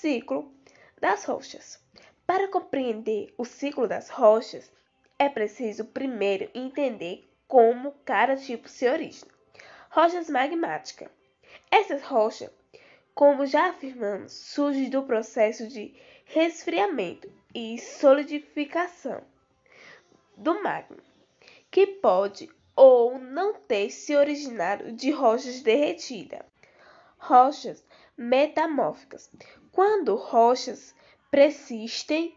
Ciclo das rochas. Para compreender o ciclo das rochas, é preciso primeiro entender como cada tipo se origina. Rochas magmáticas. Essas rochas, como já afirmamos, surgem do processo de resfriamento e solidificação do magma, que pode ou não ter se originado de rochas derretidas. Rochas metamórficas. Quando rochas persistem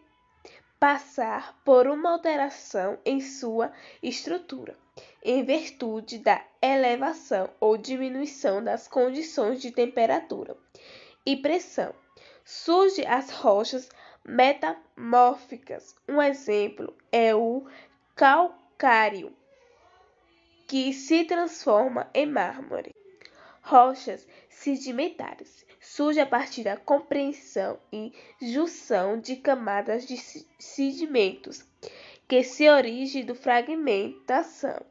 passar por uma alteração em sua estrutura, em virtude da elevação ou diminuição das condições de temperatura e pressão. Surgem as rochas metamórficas. Um exemplo é o calcário, que se transforma em mármore. Rochas sedimentares surge a partir da compreensão e junção de camadas de sedimentos que se origem do fragmentação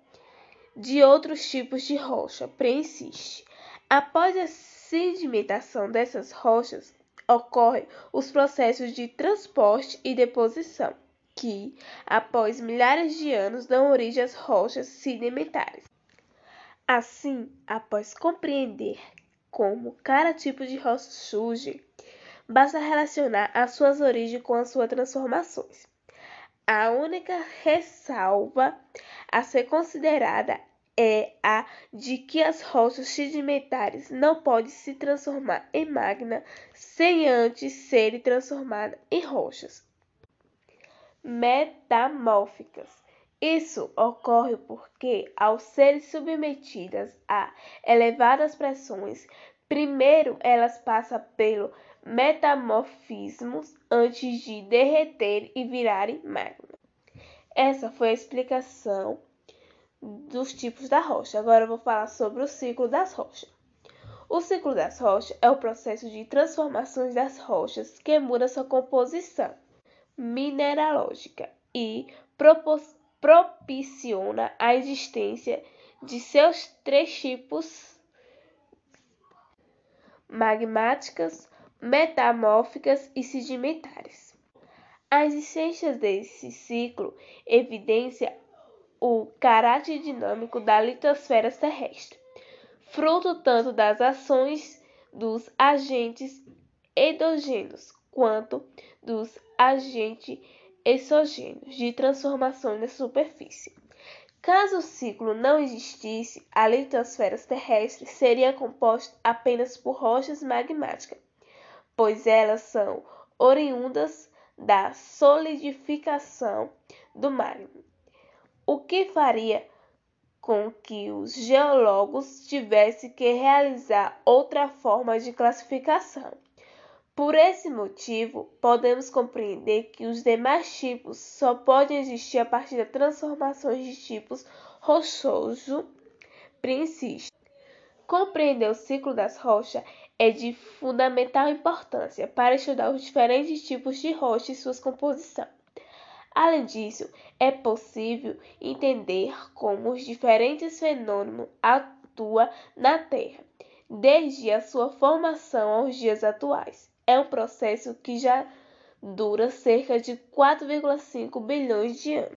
de outros tipos de rocha persiste. Após a sedimentação dessas rochas, ocorrem os processos de transporte e deposição, que, após milhares de anos, dão origem às rochas sedimentares. Assim, após compreender como cada tipo de rocha surge, basta relacionar as suas origens com as suas transformações. A única ressalva a ser considerada é a de que as rochas sedimentares não podem se transformar em magma sem antes serem transformadas em rochas metamórficas. Isso ocorre porque, ao serem submetidas a elevadas pressões, primeiro elas passam pelo metamorfismo antes de derreter e virarem magma. Essa foi a explicação dos tipos da rocha. Agora eu vou falar sobre o ciclo das rochas. O ciclo das rochas é o processo de transformações das rochas que muda sua composição mineralógica e proporciona propiciona a existência de seus três tipos magmáticas, metamórficas e sedimentares. A existência desse ciclo evidencia o caráter dinâmico da litosfera terrestre, fruto tanto das ações dos agentes endógenos quanto dos agentes exógenos de transformação na superfície. Caso o ciclo não existisse, a litosfera terrestre seria composta apenas por rochas magmáticas, pois elas são oriundas da solidificação do magma, o que faria com que os geólogos tivessem que realizar outra forma de classificação. Por esse motivo, podemos compreender que os demais tipos só podem existir a partir da transformação de tipos rochoso princípio. Compreender o ciclo das rochas é de fundamental importância para estudar os diferentes tipos de rocha e suas composições. Além disso, é possível entender como os diferentes fenômenos atuam na Terra, desde a sua formação aos dias atuais é um processo que já dura cerca de 4,5 bilhões de anos.